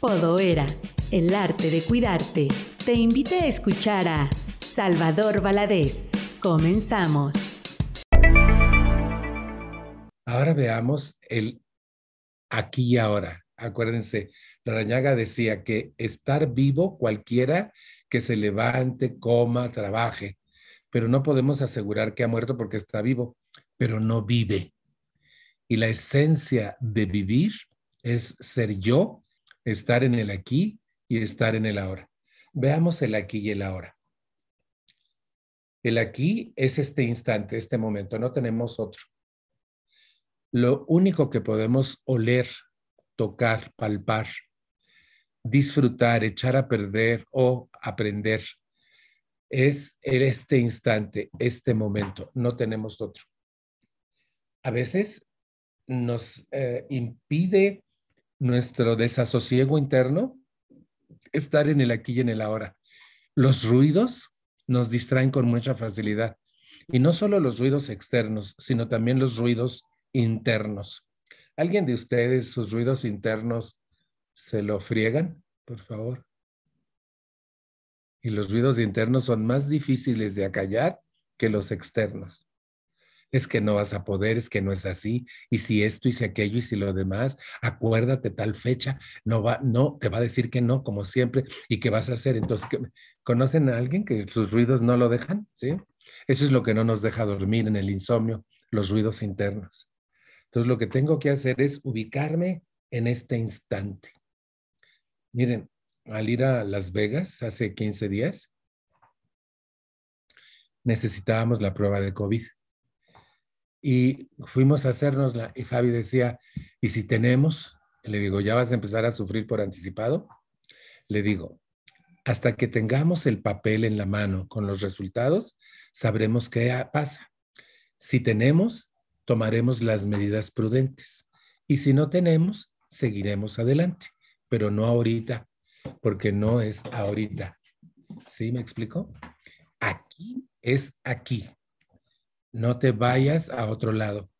Podoera, el arte de cuidarte, te invita a escuchar a Salvador Valadez. Comenzamos. Ahora veamos el aquí y ahora. Acuérdense, Rañaga decía que estar vivo cualquiera que se levante, coma, trabaje, pero no podemos asegurar que ha muerto porque está vivo, pero no vive. Y la esencia de vivir es ser yo, estar en el aquí y estar en el ahora. Veamos el aquí y el ahora. El aquí es este instante, este momento, no tenemos otro. Lo único que podemos oler, tocar, palpar, disfrutar, echar a perder o aprender es este instante, este momento, no tenemos otro. A veces nos eh, impide nuestro desasosiego interno estar en el aquí y en el ahora. Los ruidos nos distraen con mucha facilidad. Y no solo los ruidos externos, sino también los ruidos internos. ¿Alguien de ustedes sus ruidos internos se lo friegan, por favor? Y los ruidos internos son más difíciles de acallar que los externos es que no vas a poder, es que no es así, y si esto y si aquello y si lo demás, acuérdate tal fecha, no va, no, te va a decir que no, como siempre, y qué vas a hacer. Entonces, ¿conocen a alguien que sus ruidos no lo dejan? ¿Sí? Eso es lo que no nos deja dormir en el insomnio, los ruidos internos. Entonces, lo que tengo que hacer es ubicarme en este instante. Miren, al ir a Las Vegas hace 15 días, necesitábamos la prueba de COVID y fuimos a hacernosla y Javi decía, ¿y si tenemos? Le digo, ¿ya vas a empezar a sufrir por anticipado? Le digo, hasta que tengamos el papel en la mano con los resultados, sabremos qué pasa. Si tenemos, tomaremos las medidas prudentes. Y si no tenemos, seguiremos adelante, pero no ahorita, porque no es ahorita. ¿Sí me explico? Aquí es aquí no te vayas a otro lado.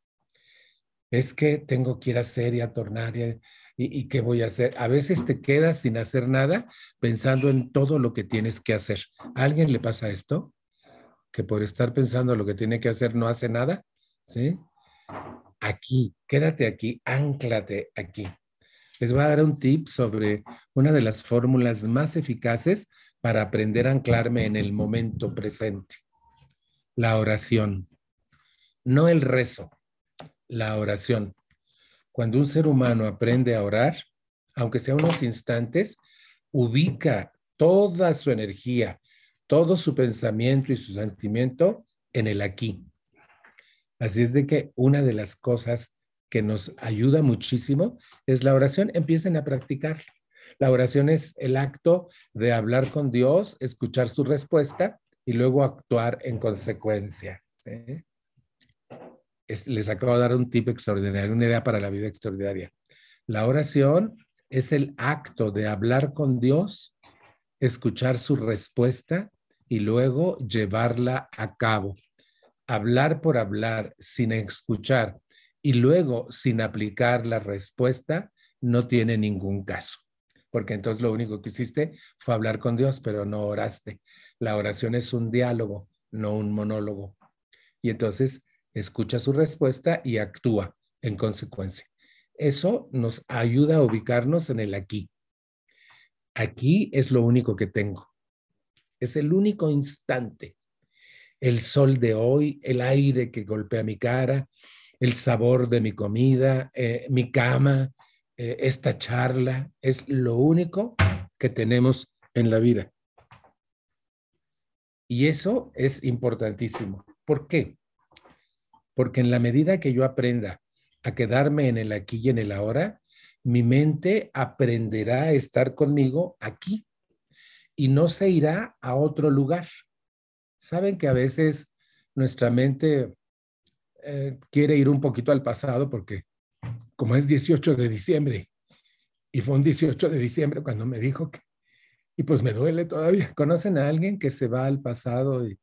Es que tengo que ir a hacer y a tornar y, y, qué voy a hacer. A veces te quedas sin hacer nada pensando en todo lo que tienes que hacer. ¿A alguien le pasa esto? Que por estar pensando lo que tiene que hacer no hace nada. ¿Sí? Aquí, quédate aquí, anclate aquí. Les voy a dar un tip sobre una de las fórmulas más eficaces para aprender a anclarme en el momento presente. La oración no el rezo, la oración. Cuando un ser humano aprende a orar, aunque sea unos instantes, ubica toda su energía, todo su pensamiento y su sentimiento en el aquí. Así es de que una de las cosas que nos ayuda muchísimo es la oración. Empiecen a practicar. La oración es el acto de hablar con Dios, escuchar su respuesta y luego actuar en consecuencia. ¿sí? Les acabo de dar un tip extraordinario, una idea para la vida extraordinaria. La oración es el acto de hablar con Dios, escuchar su respuesta y luego llevarla a cabo. Hablar por hablar sin escuchar y luego sin aplicar la respuesta no tiene ningún caso, porque entonces lo único que hiciste fue hablar con Dios, pero no oraste. La oración es un diálogo, no un monólogo. Y entonces escucha su respuesta y actúa en consecuencia. Eso nos ayuda a ubicarnos en el aquí. Aquí es lo único que tengo. Es el único instante. El sol de hoy, el aire que golpea mi cara, el sabor de mi comida, eh, mi cama, eh, esta charla, es lo único que tenemos en la vida. Y eso es importantísimo. ¿Por qué? Porque en la medida que yo aprenda a quedarme en el aquí y en el ahora, mi mente aprenderá a estar conmigo aquí y no se irá a otro lugar. Saben que a veces nuestra mente eh, quiere ir un poquito al pasado porque como es 18 de diciembre y fue un 18 de diciembre cuando me dijo que, y pues me duele todavía. ¿Conocen a alguien que se va al pasado y,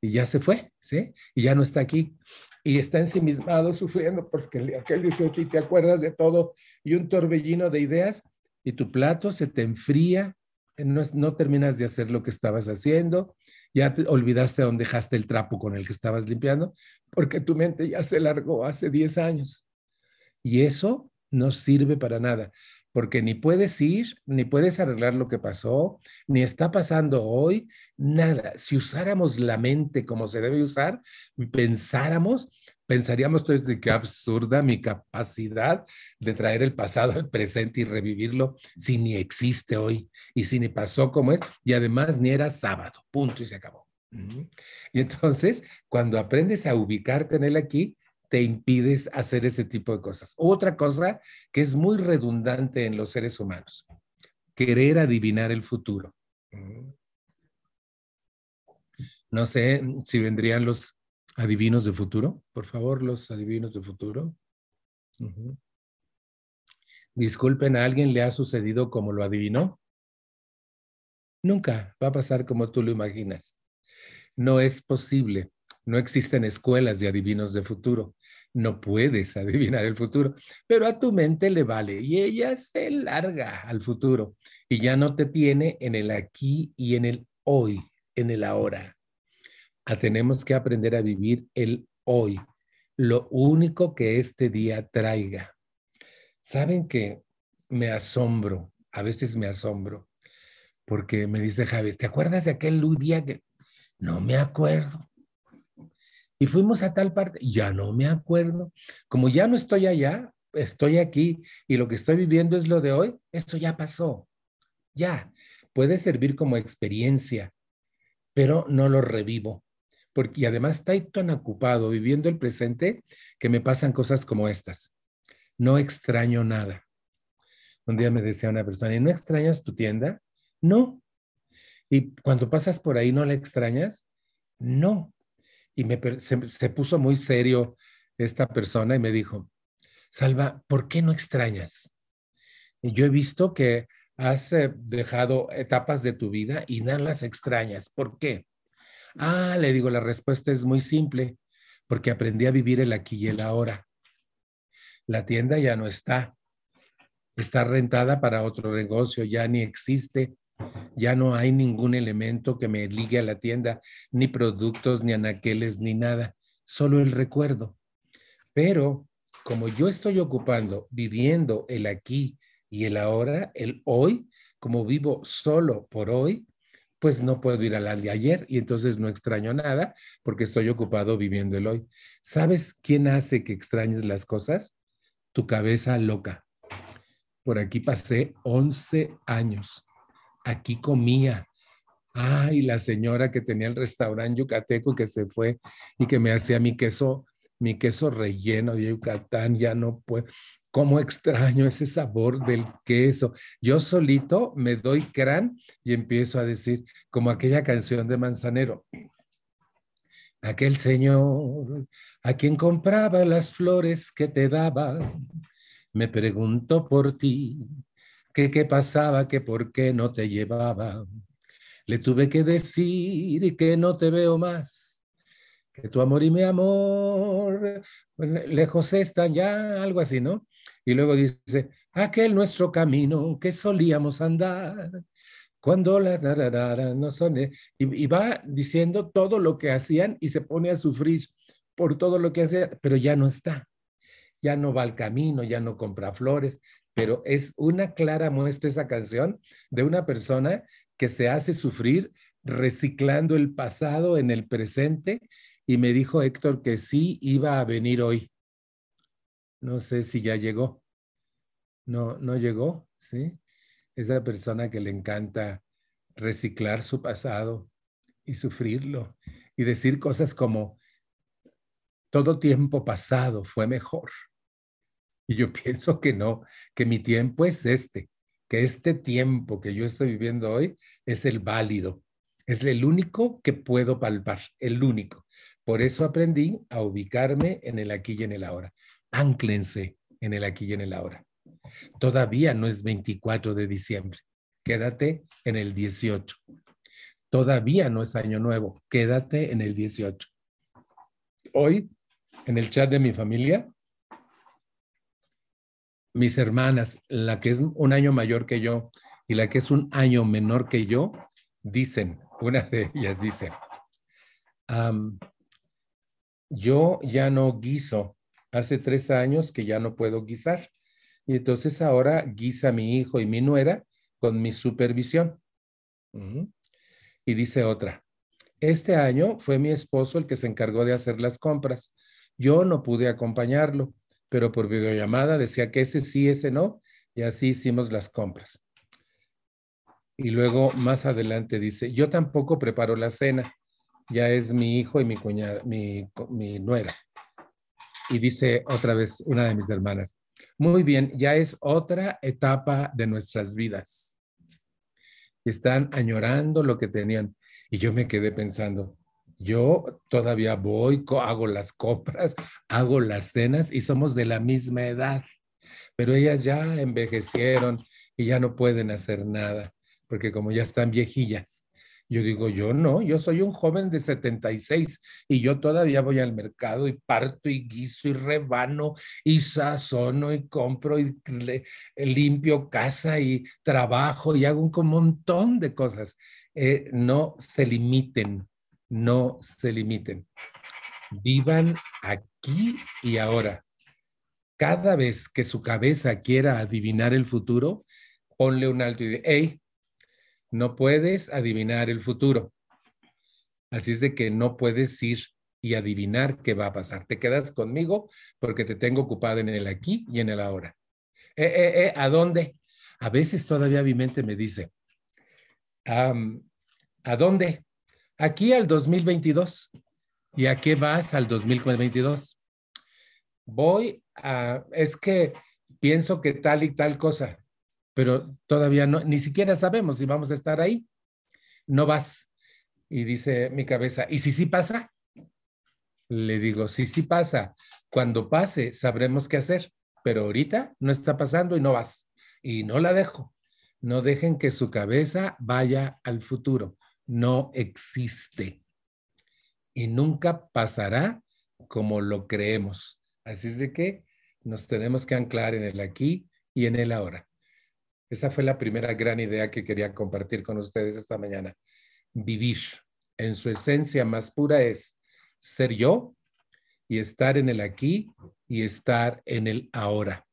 y ya se fue, ¿sí? Y ya no está aquí y está ensimismado sufriendo porque aquel 18 y te acuerdas de todo y un torbellino de ideas y tu plato se te enfría, no, no terminas de hacer lo que estabas haciendo, ya te olvidaste dónde dejaste el trapo con el que estabas limpiando, porque tu mente ya se largó hace 10 años. Y eso no sirve para nada, porque ni puedes ir, ni puedes arreglar lo que pasó, ni está pasando hoy, nada. Si usáramos la mente como se debe usar, pensáramos, pensaríamos entonces de qué absurda mi capacidad de traer el pasado al presente y revivirlo si ni existe hoy y si ni pasó como es y además ni era sábado, punto y se acabó. Y entonces, cuando aprendes a ubicarte en él aquí, te impides hacer ese tipo de cosas. Otra cosa que es muy redundante en los seres humanos, querer adivinar el futuro. No sé si vendrían los adivinos de futuro. Por favor, los adivinos de futuro. Disculpen, ¿a alguien le ha sucedido como lo adivinó? Nunca va a pasar como tú lo imaginas. No es posible. No existen escuelas de adivinos de futuro no puedes adivinar el futuro, pero a tu mente le vale y ella se larga al futuro y ya no te tiene en el aquí y en el hoy, en el ahora. Ah, tenemos que aprender a vivir el hoy, lo único que este día traiga. Saben que me asombro, a veces me asombro, porque me dice Javi, ¿te acuerdas de aquel día que no me acuerdo? Y fuimos a tal parte, ya no me acuerdo. Como ya no estoy allá, estoy aquí y lo que estoy viviendo es lo de hoy, esto ya pasó. Ya, puede servir como experiencia, pero no lo revivo. Porque además estoy tan ocupado viviendo el presente que me pasan cosas como estas. No extraño nada. Un día me decía una persona, ¿y no extrañas tu tienda? No. ¿Y cuando pasas por ahí no la extrañas? No y me, se, puso muy serio esta persona y me dijo, Salva, ¿por qué no extrañas? Yo he visto que has eh, dejado etapas de tu vida y no las extrañas. ¿Por qué? Ah, le digo, la respuesta es muy simple, porque aprendí a vivir el aquí y el ahora. La tienda ya no está, está rentada para otro negocio, ya ni existe. Ya no hay ningún elemento que me ligue a la tienda, ni productos, ni anaqueles, ni nada, solo el recuerdo. Pero como yo estoy ocupando, viviendo el aquí y el ahora, el hoy, como vivo solo por hoy, pues no puedo ir al de ayer y entonces no extraño nada porque estoy ocupado viviendo el hoy. ¿Sabes quién hace que extrañes las cosas? Tu cabeza loca. Por aquí pasé 11 años aquí comía. Ay, la señora que tenía el restaurante yucateco que se fue y que me hacía mi queso, mi queso relleno de Yucatán, ya no puedo. ¿Cómo extraño ese sabor del queso? Yo solito me doy crán y empiezo a decir, como aquella canción de Manzanero, aquel señor a quien compraba las flores que te daba, me preguntó por ti que qué pasaba, que por qué no te llevaba. Le tuve que decir que no te veo más, que tu amor y mi amor lejos están ya, algo así, ¿no? Y luego dice, aquel nuestro camino que solíamos andar, cuando la no son, y, y va diciendo todo lo que hacían y se pone a sufrir por todo lo que hacía, pero ya no está ya no va al camino, ya no compra flores, pero es una clara muestra esa canción de una persona que se hace sufrir reciclando el pasado en el presente y me dijo Héctor que sí iba a venir hoy. No sé si ya llegó. No, no llegó, ¿sí? Esa persona que le encanta reciclar su pasado y sufrirlo y decir cosas como, todo tiempo pasado fue mejor. Y yo pienso que no, que mi tiempo es este, que este tiempo que yo estoy viviendo hoy es el válido, es el único que puedo palpar, el único. Por eso aprendí a ubicarme en el aquí y en el ahora. Ánclense en el aquí y en el ahora. Todavía no es 24 de diciembre, quédate en el 18. Todavía no es año nuevo, quédate en el 18. Hoy, en el chat de mi familia, mis hermanas, la que es un año mayor que yo y la que es un año menor que yo, dicen, una de ellas dice, yo ya no guiso, hace tres años que ya no puedo guisar. Y entonces ahora guisa mi hijo y mi nuera con mi supervisión. Y dice otra, este año fue mi esposo el que se encargó de hacer las compras. Yo no pude acompañarlo, pero por videollamada decía que ese sí, ese no, y así hicimos las compras. Y luego más adelante dice, yo tampoco preparo la cena, ya es mi hijo y mi cuñada, mi, mi nuera. Y dice otra vez una de mis hermanas, muy bien, ya es otra etapa de nuestras vidas. Están añorando lo que tenían. Y yo me quedé pensando, yo todavía voy, hago las compras, hago las cenas y somos de la misma edad, pero ellas ya envejecieron y ya no pueden hacer nada, porque como ya están viejillas. Yo digo, yo no, yo soy un joven de 76 y yo todavía voy al mercado y parto y guiso y rebano y sazono y compro y limpio casa y trabajo y hago un montón de cosas. Eh, no se limiten, no se limiten. Vivan aquí y ahora. Cada vez que su cabeza quiera adivinar el futuro, ponle un alto y de, hey, no puedes adivinar el futuro. Así es de que no puedes ir y adivinar qué va a pasar. Te quedas conmigo porque te tengo ocupado en el aquí y en el ahora. Eh, eh, eh, ¿A dónde? A veces todavía mi mente me dice, ¿a dónde? Aquí al 2022. ¿Y a qué vas al 2022? Voy a, es que pienso que tal y tal cosa, pero todavía no, ni siquiera sabemos si vamos a estar ahí. No vas. Y dice mi cabeza, ¿y si sí pasa? Le digo, si sí pasa. Cuando pase, sabremos qué hacer, pero ahorita no está pasando y no vas. Y no la dejo. No dejen que su cabeza vaya al futuro. No existe. Y nunca pasará como lo creemos. Así es de que nos tenemos que anclar en el aquí y en el ahora. Esa fue la primera gran idea que quería compartir con ustedes esta mañana. Vivir en su esencia más pura es ser yo y estar en el aquí y estar en el ahora.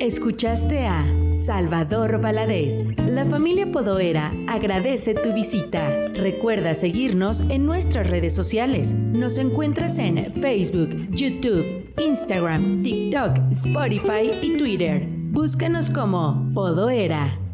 Escuchaste a Salvador Valadez. La familia Podoera agradece tu visita. Recuerda seguirnos en nuestras redes sociales. Nos encuentras en Facebook, YouTube, Instagram, TikTok, Spotify y Twitter. Búscanos como Podoera.